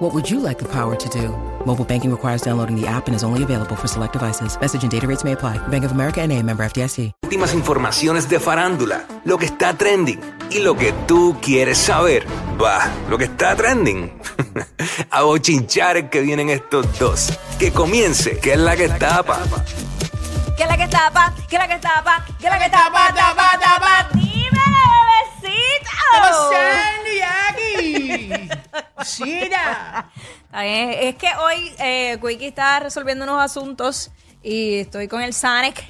What would you like the power to do? Mobile banking requires downloading the app and is only available for select devices. Message and data rates may apply. Bank of America and a member FDIC. Últimas informaciones de farándula, lo que está trending y lo que tú quieres saber. Va, lo que está trending. A bochinchar que vienen estos dos. Que comience, que es la que tapa. ¿Qué es la que tapa? ¿Qué es la que tapa? ¿Qué es la que tapa? Tapa, tapa. Dime, Está bien, Es que hoy eh, Quickie está resolviendo unos asuntos y estoy con el Sonic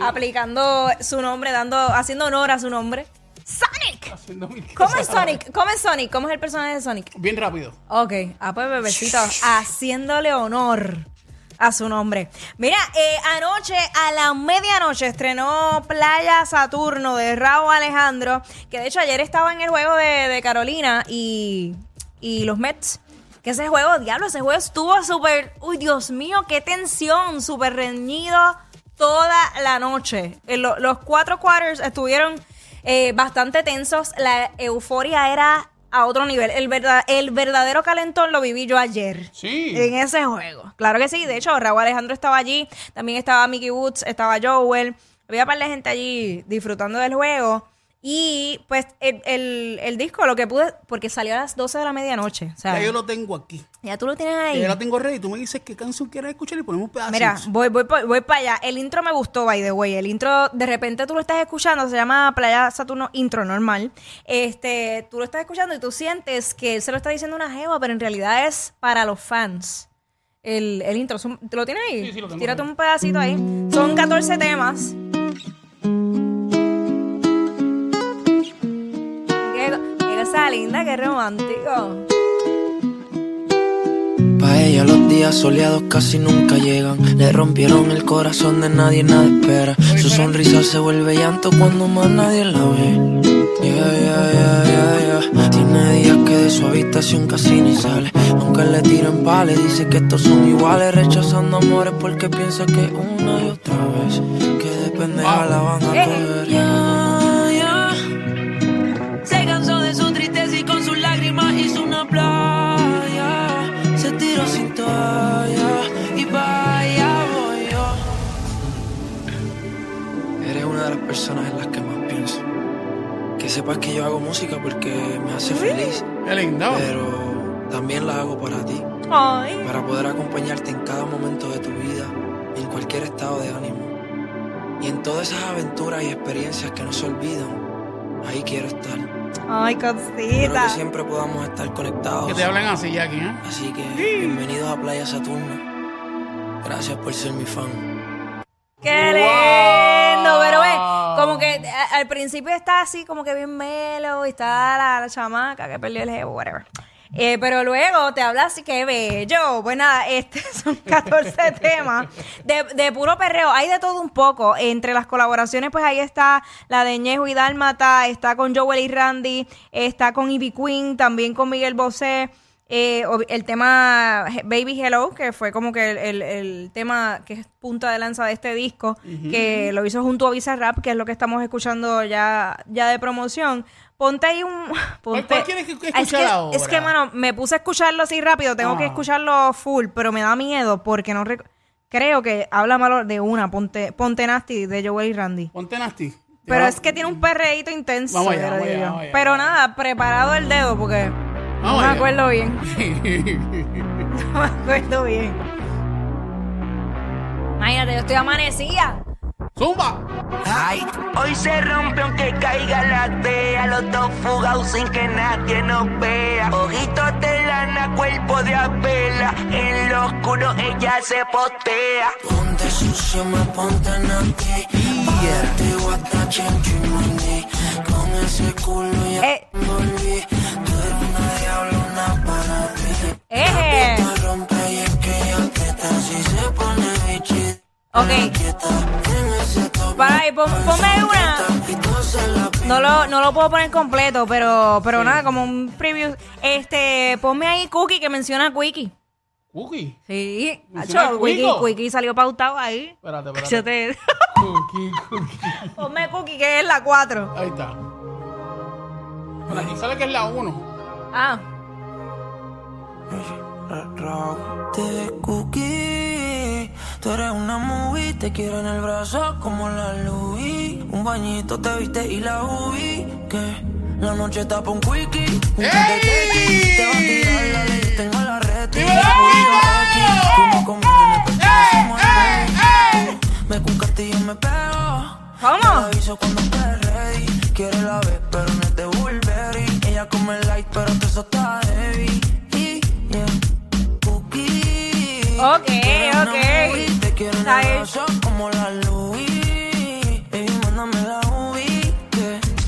aplicando su nombre, dando, haciendo honor a su nombre. ¡Sonic! Haciendo mil ¿Cómo cosas. es Sonic? ¿Cómo es Sonic? ¿Cómo es el personaje de Sonic? Bien rápido. Ok, ah, pues bebecito, haciéndole honor a su nombre. Mira, eh, anoche a la medianoche estrenó Playa Saturno de Raúl Alejandro, que de hecho ayer estaba en el juego de, Carolina y, y los Mets. Que ese juego, diablo, ese juego estuvo súper, uy, Dios mío, qué tensión, súper reñido toda la noche. Eh, lo- los cuatro quarters estuvieron eh, bastante tensos, la euforia era a otro nivel. El, verdad, el verdadero calentón lo viví yo ayer. Sí. En ese juego. Claro que sí. De hecho, Raúl Alejandro estaba allí. También estaba Mickey Woods, estaba Joel. Había un par de gente allí disfrutando del juego. Y pues el, el- el disco, lo que pude, porque salió a las 12 de la medianoche. O sea, Ya yo lo tengo aquí. ya tú lo tienes ahí. Ya lo tengo ready. Tú me dices qué canción quieres escuchar y ponemos pedacitos. Mira, voy, voy, voy para allá. El intro me gustó, by the way. El intro, de repente tú lo estás escuchando, se llama Playa Saturno Intro Normal. Este, tú lo estás escuchando y tú sientes que él se lo está diciendo una jeva, pero en realidad es para los fans. El, el intro, ¿te lo tienes ahí? Sí, sí, lo tengo Tírate ahí. un pedacito ahí. Son 14 temas. Linda, qué romántico. Pa' ella los días soleados casi nunca llegan. Le rompieron el corazón de nadie, nada espera. Su sonrisa se vuelve llanto cuando más nadie la ve. Yeah, yeah, yeah, yeah, yeah. Tiene días que de su habitación casi ni sale. Aunque le tiren pales, dice que estos son iguales. Rechazando amores porque piensa que una y otra vez. Que de pendeja la van a Eh. coger. Toalla y vaya voy yo. Eres una de las personas en las que más pienso. Que sepas que yo hago música porque me hace feliz, Qué lindo. pero también la hago para ti, Ay. para poder acompañarte en cada momento de tu vida, en cualquier estado de ánimo. Y en todas esas aventuras y experiencias que no se olvidan, ahí quiero estar. Ay, cosita. que siempre podamos estar conectados. Que te hablan así, Jackie, ¿eh? Así que bienvenidos a Playa Saturno. Gracias por ser mi fan. ¡Qué lindo! Pero ve, como que a- al principio está así, como que bien melo, y está la, la chamaca que perdió el jevo, whatever. Eh, pero luego te habla así que bello. Pues nada, este son 14 temas de, de puro perreo. Hay de todo un poco. Entre las colaboraciones, pues ahí está la de Ñejo y Dálmata, está con Joel y Randy, está con Ivy Queen, también con Miguel Bosé. Eh, el tema Baby Hello, que fue como que el, el- el tema que es punta de lanza de este disco, que lo hizo junto a Bizarrap, que es lo que estamos escuchando ya, ya de promoción. Ponte ahí un... Ponte, cuál quieres que- Ah, es escuchar que, ahora? Es que, mano, me puse a escucharlo así rápido, tengo que Ah. escucharlo full, pero me da miedo porque no... Creo que habla malo de una, Ponte, Ponte Nasty, de Joel y Randy. Ponte nasty. Pero es que tiene un perreíto intenso. Vamos allá, yo vamos digo. allá, vamos allá. Pero nada, preparado el dedo porque no me acuerdo bien. No me acuerdo bien. Imagínate, yo estoy amanecida. Zumba. Ay, hoy se rompe aunque caiga la tea, los dos fugados sin que nadie nos vea. Ojitos de lana, cuerpo de abela, en lo oscuro ella se postea. Ponte sucio, me ponte en chimandí. Con ese culo ya Eh. volví. Tú eres una diablona para mí. ¡Eje! Me rompe y es que ya quieta. Si se pone bichi. Ok. Para ahí, pon- ponme una. No lo, no lo puedo poner completo, pero, pero nada, como un preview. Este, ponme ahí Cookie que menciona a Quickie. Cookie. Sí, ¿Menciona Hacho, a Quickie, Quico? Quickie salió pautado ahí. Espérate, Yo espérate. te- Cookie, cookie. ponme Cookie que es la 4. Ahí está. Bueno, aquí sale que es la 1. Ah, Te cookie, tú eres una movie, te quiero en el brazo como la Louis. Un bañito te viste y la ubiqué. La noche está pa' un quickie, un ¡Ey! tequi. Te va a tirar la ley, tengo la red. ¡Dímelo, Quico! Fumo conmigo en el pecho, ¡Ey, se mueve. ey, ey! Me con castillo y me pego. ¿Cómo? Te aviso cuando estés ready. Quiere la vez, pero no es de Burberry. Ella come light, pero que eso está heavy. Ok. Te quiero en como la Louis. Mándame la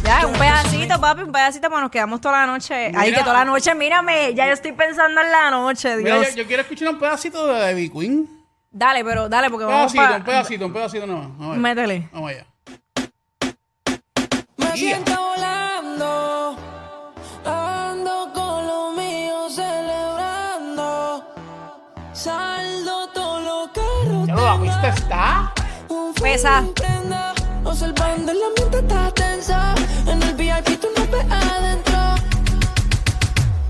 ya, un pedacito, papi, un pedacito, pues nos quedamos toda la noche. Ay, Mira. que toda la noche, mírame, ya yo estoy pensando en la noche, Mira, Dios. yo, yo quiero escuchar un pedacito de Baby Queen. Dale, pero dale, porque Un vamos pedacito, para... un pedacito, un pedacito no. Vamos allá. Métele. Vamos allá. Me siento la está. Pesa. Prenda, Observando el ambiente está tenso. En el VIP tú no ves adentro.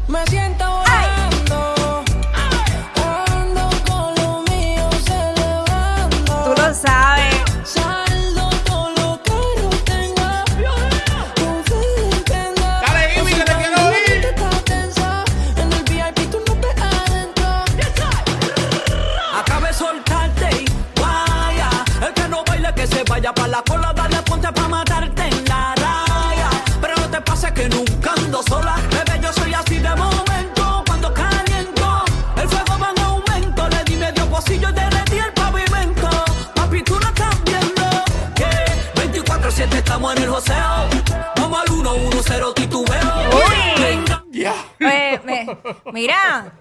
Me siento volando. Mira,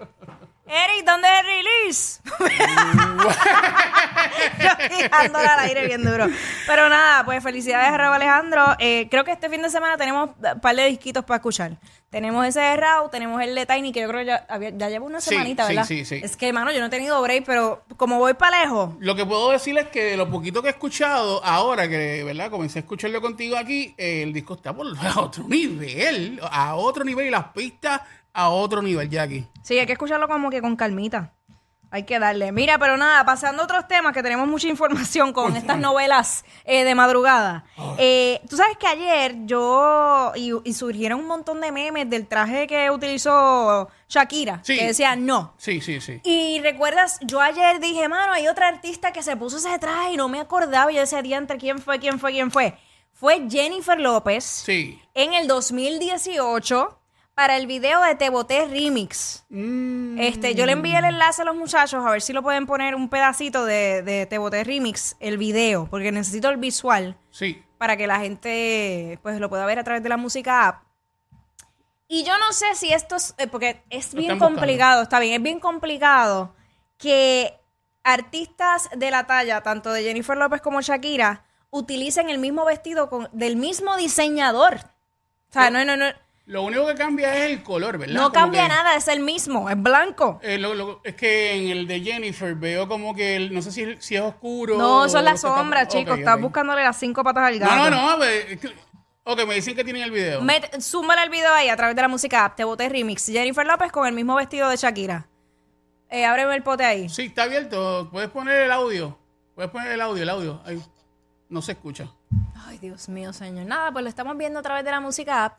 Eric, ¿dónde es el release? Yo al aire bien duro. Pero nada, pues felicidades a Raúl Alejandro. Eh, creo que este fin de semana tenemos un par de disquitos para escuchar. Tenemos ese de Raúl, tenemos el de Tiny, que yo creo que ya, había- ya llevo una Sí, semanita, sí, ¿verdad? sí, sí. Es que, hermano, yo no he tenido break, pero como voy para lejos, Lo que puedo decir es que de lo poquito que he escuchado, ahora que, ¿verdad? Comencé a escucharlo contigo aquí, eh, el disco está por a otro nivel, a otro nivel y las pistas a otro nivel, Jackie. Sí, hay que escucharlo como que con calmita. Hay que darle. Mira, pero nada, pasando a otros temas que tenemos mucha información con estas novelas eh, de madrugada. Eh, Tú sabes que ayer yo. Y, y surgieron un montón de memes del traje que utilizó Shakira. Sí. Que decía no. Sí, sí, sí. Y recuerdas, yo ayer dije, mano, hay otra artista que se puso ese traje y no me acordaba. Y yo decía, diantre, ¿quién fue? ¿Quién fue? ¿Quién fue? Fue Jennifer López Sí. en el 2018 para el video de Te Boté Remix. Este, yo le envié el enlace a los muchachos a ver si lo pueden poner un pedacito de, de Te Boté Remix, el video, porque necesito el visual Sí. para que la gente pues lo pueda ver a través de la música app. Y yo no sé si esto es, eh, porque es bien complicado, está bien, es bien complicado que artistas de la talla, tanto de Jennifer López como Shakira, utilicen el mismo vestido con, del mismo diseñador. O sea, no, no, no, Lo único que cambia es el color, ¿verdad? no Como cambia que, nada, es el mismo, es blanco. eh, lo- lo- es que en el de Jennifer veo como que, el- no sé si, si es oscuro. No, son las sombras, chicos. ok. Estás buscándole las cinco patas al gato. No, no, no. ok, me dicen que tienen el video. Met- súmale el video ahí a través de la música app. Te boté remix. Jennifer López con el mismo vestido de Shakira. Eh, ábreme el pote ahí. Sí, está abierto. Puedes poner el audio. Puedes poner el audio, el audio. Ahí. No se escucha. Ay, Dios mío, señor. Nada, pues lo estamos viendo a través de la música app.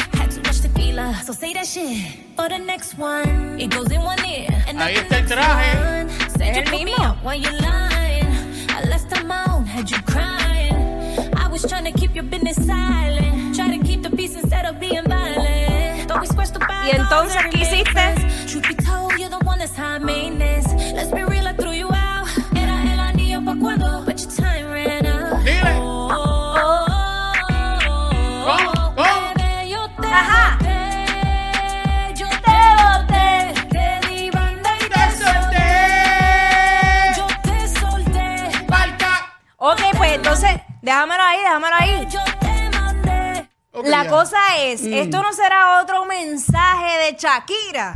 tequila, so say that shit. For the next one, it goes in one ear. And Ahí not está the el next traje. one. Said Es you el put me mismo. out while you're lying. I left them out, had you crying. I was trying to keep your business silent. Try to keep the peace instead of being violent. Thought we scratched the bad Y entonces, odds and ¿qué it hiciste? Déjamelo ahí, déjamelo ahí. yo te mandé. Ok, La ya. cosa es, Mm. esto no será otro mensaje de Shakira.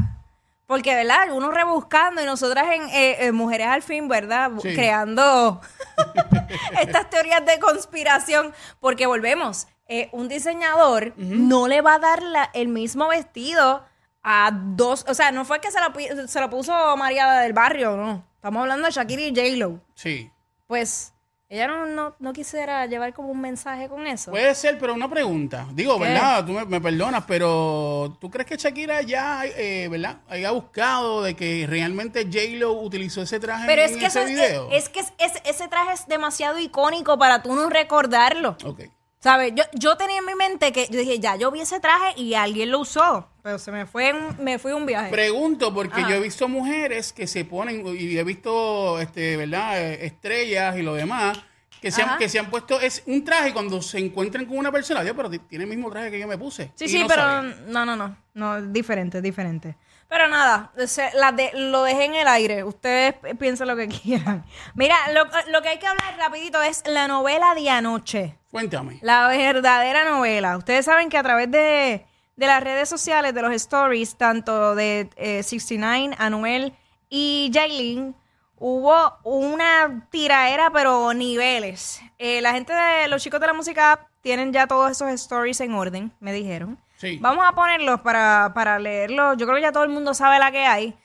Porque, ¿verdad? Uno rebuscando y nosotras en eh, eh, Mujeres al Fin, ¿verdad? Bu- Sí. Creando estas teorías de conspiración. Porque volvemos, eh, un diseñador no le va a dar la- el mismo vestido a dos. O sea, no fue que se lo, pi- se lo puso María del Barrio, no. Estamos hablando de Shakira y J-Lo. Sí. Pues, ella no, no, no quisiera llevar como un mensaje con eso. Puede ser, pero una pregunta. Digo, ¿Qué? ¿verdad? Tú me, me perdonas, pero ¿tú crees que Shakira ya, eh, ¿verdad? Haya buscado de que realmente J-Lo utilizó ese traje Pero en es que, ese eso video? es, que es- es- ese traje es demasiado icónico para tú no recordarlo. Ok. ¿Sabes? Yo, yo tenía en mi mente que yo dije, ya, yo vi ese traje y alguien lo usó. Pero se me fue, en- me fui un viaje. Pregunto porque Ajá. yo he visto mujeres que se ponen y he visto, este, ¿verdad? Eh, Estrellas y lo demás que se, han, Ajá. que se han puesto es un traje y cuando se encuentran con una persona, Dios, pero ti- tiene el mismo traje que yo me puse. sí, Y sí, no pero saben. no, no, no. No, es diferente, es diferente. Pero nada, se- la de- lo dejé en el aire. Ustedes pi- piensen lo que quieran. Mira, lo, lo que hay que hablar rapidito es la novela de anoche. Cuéntame. La verdadera novela. Ustedes saben que a través de, de las redes sociales, de los stories, tanto de eh, 69, Anuel y Jailin, hubo una tiraera, pero niveles. Eh, la gente de los chicos de la música tienen ya todos esos stories en orden, me dijeron. Sí. Vamos a ponerlos para, para leerlos. Yo creo que ya todo el mundo sabe la que hay.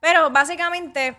Pero básicamente,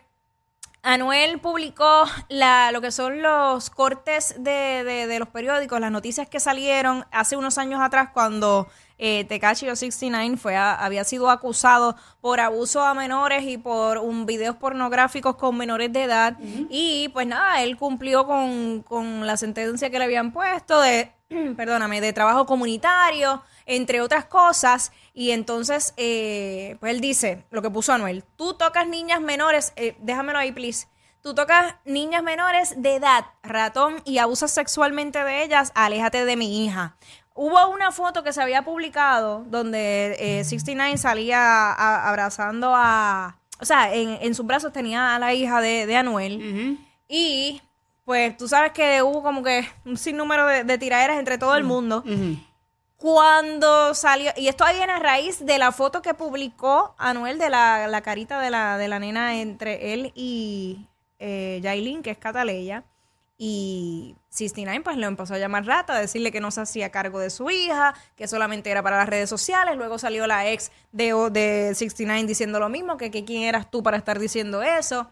Anuel publicó la, lo que son los cortes de, de- de los periódicos, las noticias que salieron hace unos años atrás cuando eh, Tekashi o 69 fue a- había sido acusado por abuso a menores y por un videos pornográficos con menores de edad. Y pues nada, él cumplió con, con la sentencia que le habían puesto de, perdóname, de trabajo comunitario, entre otras cosas. Y entonces, eh, pues él dice, lo que puso Anuel, tú tocas niñas menores, eh, déjamelo ahí, please. Tú tocas niñas menores de edad, ratón, y abusas sexualmente de ellas, aléjate de mi hija. Hubo una foto que se había publicado donde eh, 69 salía a- abrazando a... O sea, en, en sus brazos tenía a la hija de, de Anuel. Y pues tú sabes que hubo como que un sinnúmero de, de tiraderas entre todo el mundo. Cuando salió, y esto viene a raíz de la foto que publicó Anuel de la, la carita de la, de la nena entre él y eh, Yailin, que es Cataleya. Y 69 pues lo empezó a llamar rata, a decirle que no se hacía cargo de su hija, que solamente era para las redes sociales. Luego salió la ex de, de 69 diciendo lo mismo, que, que quién eras tú para estar diciendo eso.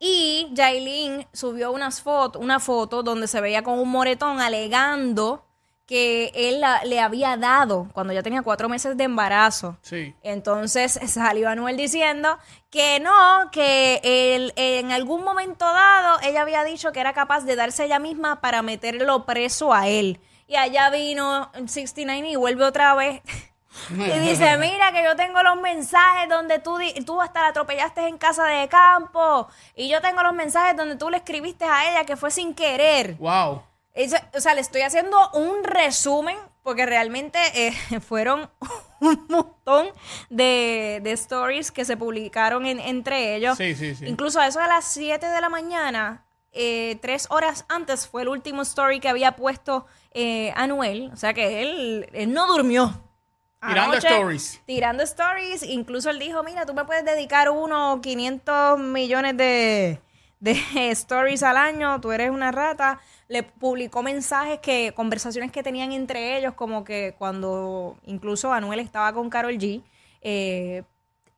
Y Jailin subió unas foto, una foto donde se veía con un moretón alegando que él la- le había dado cuando ya tenía cuatro meses de embarazo. Sí. Entonces salió Anuel diciendo que no, que él, en algún momento dado ella había dicho que era capaz de darse ella misma para meterlo preso a él. Y allá vino 69 y vuelve otra vez. Y dice, mira que yo tengo los mensajes donde tú, tú hasta la atropellaste en casa de campo. Y yo tengo los mensajes donde tú le escribiste a ella que fue sin querer. Wow. Eso- o sea, le estoy haciendo un resumen porque realmente eh, fueron un montón de, de stories que se publicaron en- entre ellos. Sí, sí, sí. Incluso a eso de las 7 de la mañana, eh, tres horas antes fue el último story que había puesto eh, Anuel. O sea que él, él no durmió. Tirando stories. Tirando stories. Incluso él dijo, mira, tú me puedes dedicar unos 500 millones de, de stories al año, tú eres una rata. Le publicó mensajes que, conversaciones que tenían entre ellos, como que cuando incluso Anuel estaba con Carol G, eh,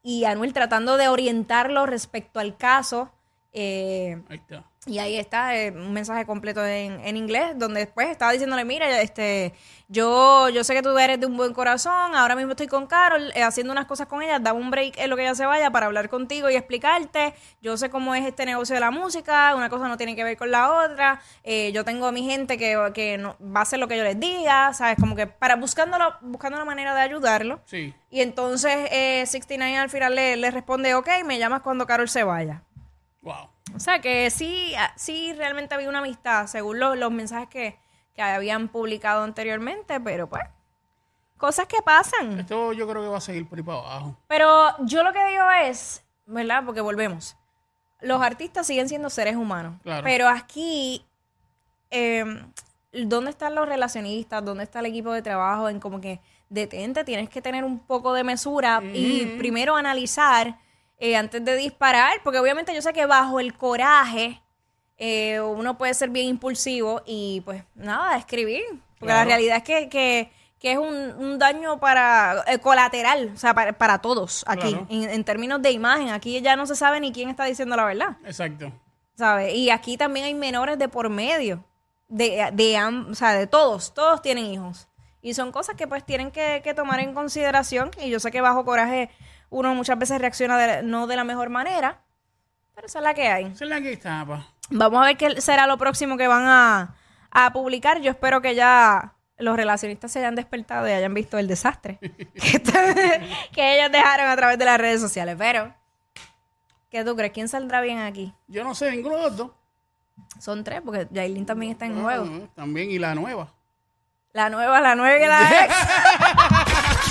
y Anuel tratando de orientarlo respecto al caso. eh, Ahí está. Y ahí está eh, un mensaje completo en, en inglés, donde después estaba diciéndole, mira, este, yo, yo sé que tú eres de un buen corazón, ahora mismo estoy con Carol, eh, haciendo unas cosas con ella, dame un break en lo que ella se vaya para hablar contigo y explicarte. Yo sé cómo es este negocio de la música, una cosa no tiene que ver con la otra. eh, yo tengo a mi gente que, que no, va a hacer lo que yo les diga, ¿sabes? Como que para buscándolo, buscando una manera de ayudarlo. Sí. Y entonces eh, 69 al final le, le responde, ok, me llamas cuando Carol se vaya. Wow. O sea que sí, ah, sí realmente había una amistad, según los, los mensajes que, que habían publicado anteriormente, pero pues, cosas que pasan. Esto yo creo que va a seguir por ahí para abajo. Pero yo lo que digo es, ¿verdad? Porque volvemos. Los artistas siguen siendo seres humanos. Claro. Pero aquí, eh, ¿dónde están los relacionistas? ¿Dónde está el equipo de trabajo? En como que detente, tienes que tener un poco de mesura y primero analizar eh, antes de disparar, porque obviamente yo sé que bajo el coraje eh, uno puede ser bien impulsivo y pues nada, escribir. Porque la realidad es que, que, que es un, un daño para eh, colateral, o sea, para, para todos aquí, Claro. en, en términos de imagen. Aquí ya no se sabe ni quién está diciendo la verdad. Exacto. ¿sabes? Y aquí también hay menores de por medio, de, de, o sea, de todos, todos tienen hijos. Y son cosas que pues tienen que, que tomar en consideración. Y yo sé que bajo coraje uno muchas veces reacciona de- no de la mejor manera, pero esa es la que hay. Esa es la que está, pa. Vamos a ver qué será lo próximo que van a, a publicar. Yo espero que ya los relacionistas se hayan despertado y hayan visto el desastre que, que ellos dejaron a través de las redes sociales. Pero, ¿qué tú crees? ¿Quién saldrá bien aquí? Yo no sé, ninguno de los dos. Son tres, porque Yailin también está en juego. También, y la nueva. La nueva, la nueva y la ex.